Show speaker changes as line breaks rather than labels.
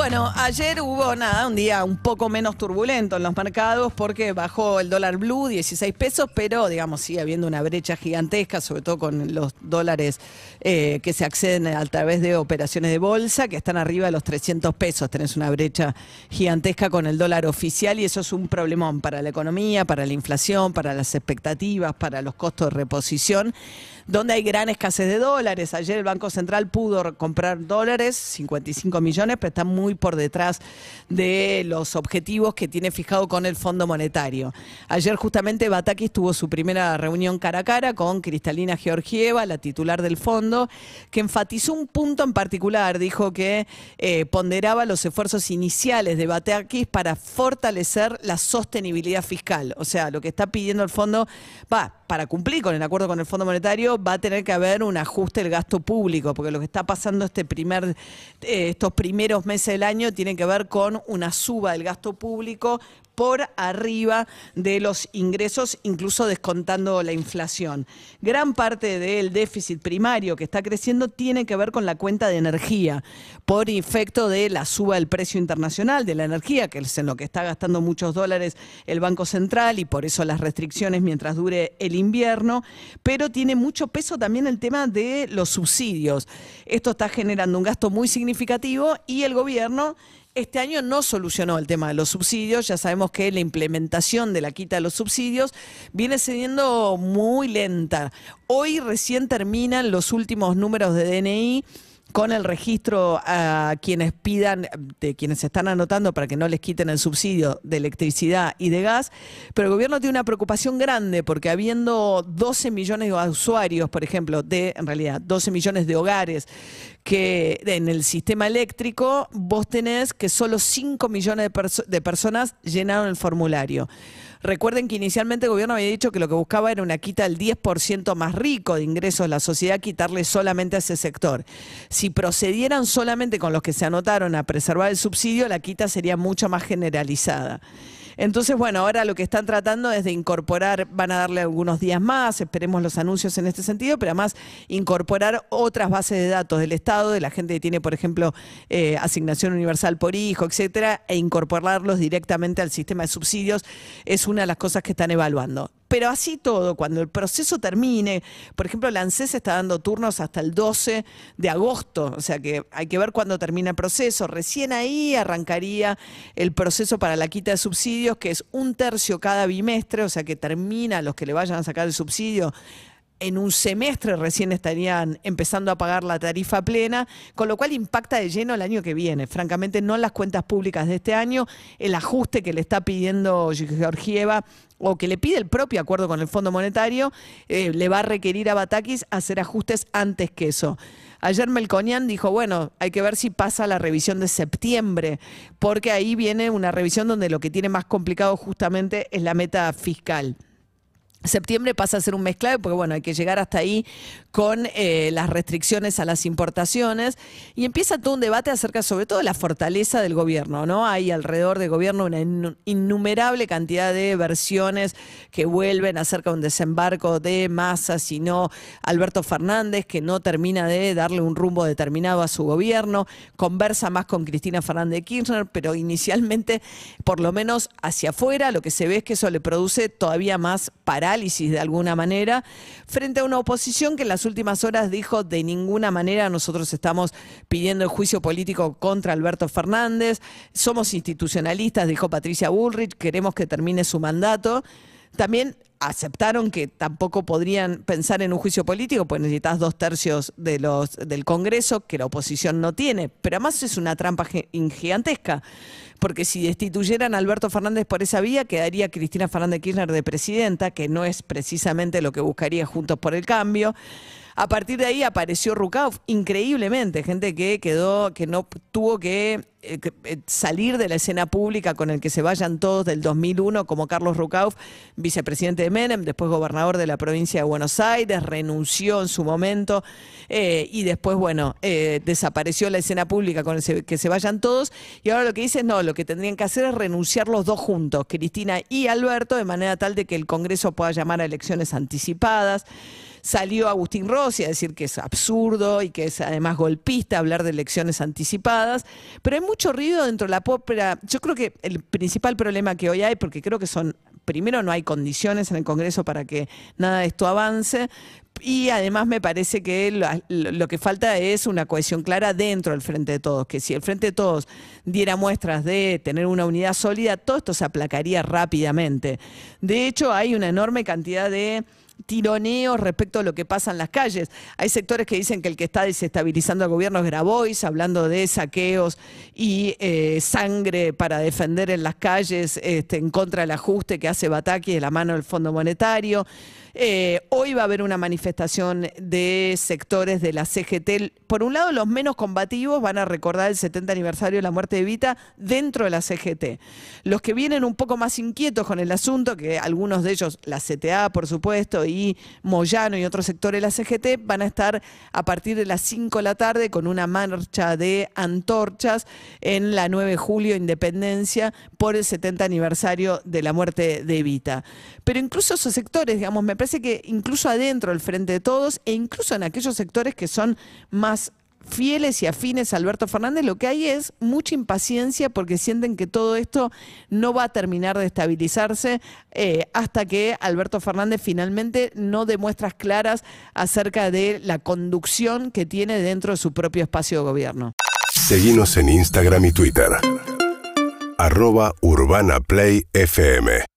Bueno, ayer hubo nada, un día un poco menos turbulento en los mercados porque bajó el dólar blue 16 pesos, pero digamos sigue habiendo una brecha gigantesca, sobre todo con los dólares eh, que se acceden a través de operaciones de bolsa, que están arriba de los 300 pesos. Tenés una brecha gigantesca con el dólar oficial y eso es un problemón para la economía, para la inflación, para las expectativas, para los costos de reposición donde hay gran escasez de dólares. Ayer el Banco Central pudo comprar dólares, 55 millones, pero está muy por detrás de los objetivos que tiene fijado con el Fondo Monetario. Ayer justamente Batakis tuvo su primera reunión cara a cara con Cristalina Georgieva, la titular del fondo, que enfatizó un punto en particular. Dijo que eh, ponderaba los esfuerzos iniciales de Batakis para fortalecer la sostenibilidad fiscal. O sea, lo que está pidiendo el fondo, va, para cumplir con el acuerdo con el Fondo Monetario va a tener que haber un ajuste del gasto público, porque lo que está pasando este primer, eh, estos primeros meses del año tiene que ver con una suba del gasto público por arriba de los ingresos, incluso descontando la inflación. Gran parte del déficit primario que está creciendo tiene que ver con la cuenta de energía, por efecto de la suba del precio internacional de la energía, que es en lo que está gastando muchos dólares el Banco Central y por eso las restricciones mientras dure el invierno, pero tiene mucho peso también el tema de los subsidios. Esto está generando un gasto muy significativo y el gobierno este año no solucionó el tema de los subsidios. Ya sabemos que la implementación de la quita de los subsidios viene siendo muy lenta. Hoy recién terminan los últimos números de DNI con el registro a quienes pidan, de quienes se están anotando para que no les quiten el subsidio de electricidad y de gas, pero el gobierno tiene una preocupación grande porque habiendo 12 millones de usuarios, por ejemplo, de, en realidad, 12 millones de hogares que en el sistema eléctrico, vos tenés que solo 5 millones de, perso- de personas llenaron el formulario. Recuerden que inicialmente el gobierno había dicho que lo que buscaba era una quita del 10% más rico de ingresos de la sociedad, quitarle solamente a ese sector. Si procedieran solamente con los que se anotaron a preservar el subsidio, la quita sería mucho más generalizada. Entonces, bueno, ahora lo que están tratando es de incorporar, van a darle algunos días más, esperemos los anuncios en este sentido, pero además incorporar otras bases de datos del Estado, de la gente que tiene, por ejemplo, eh, asignación universal por hijo, etcétera, e incorporarlos directamente al sistema de subsidios, es una de las cosas que están evaluando. Pero así todo, cuando el proceso termine, por ejemplo, la ANSES está dando turnos hasta el 12 de agosto, o sea que hay que ver cuándo termina el proceso. Recién ahí arrancaría el proceso para la quita de subsidios, que es un tercio cada bimestre, o sea que termina los que le vayan a sacar el subsidio en un semestre recién estarían empezando a pagar la tarifa plena, con lo cual impacta de lleno el año que viene. Francamente, no las cuentas públicas de este año, el ajuste que le está pidiendo Georgieva o que le pide el propio acuerdo con el Fondo Monetario, eh, le va a requerir a Batakis hacer ajustes antes que eso. Ayer Melconian dijo, bueno, hay que ver si pasa la revisión de septiembre, porque ahí viene una revisión donde lo que tiene más complicado justamente es la meta fiscal. Septiembre pasa a ser un mes porque bueno, hay que llegar hasta ahí con eh, las restricciones a las importaciones y empieza todo un debate acerca sobre todo de la fortaleza del gobierno, ¿no? Hay alrededor del gobierno una innu- innumerable cantidad de versiones que vuelven acerca de un desembarco de Massa, sino Alberto Fernández, que no termina de darle un rumbo determinado a su gobierno, conversa más con Cristina Fernández de Kirchner, pero inicialmente, por lo menos hacia afuera, lo que se ve es que eso le produce todavía más de alguna manera, frente a una oposición que en las últimas horas dijo de ninguna manera nosotros estamos pidiendo el juicio político contra Alberto Fernández, somos institucionalistas, dijo Patricia Bullrich, queremos que termine su mandato. También aceptaron que tampoco podrían pensar en un juicio político, pues necesitas dos tercios de los, del Congreso, que la oposición no tiene. Pero además es una trampa gi- gigantesca, porque si destituyeran a Alberto Fernández por esa vía, quedaría Cristina Fernández Kirchner de presidenta, que no es precisamente lo que buscaría Juntos por el Cambio. A partir de ahí apareció Rukauf, increíblemente, gente que quedó, que no tuvo que salir de la escena pública con el que se vayan todos del 2001, como Carlos Rucauf, vicepresidente de Menem, después gobernador de la provincia de Buenos Aires, renunció en su momento eh, y después, bueno, desapareció la escena pública con el que se vayan todos. Y ahora lo que dice, no, lo que tendrían que hacer es renunciar los dos juntos, Cristina y Alberto, de manera tal de que el Congreso pueda llamar a elecciones anticipadas salió Agustín Rossi a decir que es absurdo y que es además golpista hablar de elecciones anticipadas, pero hay mucho ruido dentro de la pópera. Yo creo que el principal problema que hoy hay, porque creo que son, primero no hay condiciones en el Congreso para que nada de esto avance, y además me parece que lo, que falta es una cohesión clara dentro del Frente de Todos, que si el Frente de Todos diera muestras de tener una unidad sólida, todo esto se aplacaría rápidamente. De hecho, hay una enorme cantidad de tironeos respecto a lo que pasa en las calles. Hay sectores que dicen que el que está desestabilizando al gobierno es Grabois, hablando de saqueos y eh, sangre para defender en las calles este, en contra del ajuste que hace Bataki de la mano del Fondo Monetario. Eh, hoy va a haber una manifestación de sectores de la CGT. Por un lado, los menos combativos van a recordar el 70 aniversario de la muerte de Vita dentro de la CGT. Los que vienen un poco más inquietos con el asunto, que algunos de ellos, la CTA, por supuesto, y Moyano y otros sectores de la CGT, van a estar a partir de las 5 de la tarde con una marcha de antorchas en la 9 de julio, Independencia, por el 70 aniversario de la muerte de Evita. Pero incluso esos sectores, digamos, me parece que incluso adentro del Frente de Todos e incluso en aquellos sectores que son más fieles y afines a Alberto Fernández, lo que hay es mucha impaciencia porque sienten que todo esto no va a terminar de estabilizarse eh, hasta que Alberto Fernández finalmente no dé muestras claras acerca de la conducción que tiene dentro de su propio espacio de gobierno.
Seguimos en Instagram y Twitter. Arroba Urbana Play FM.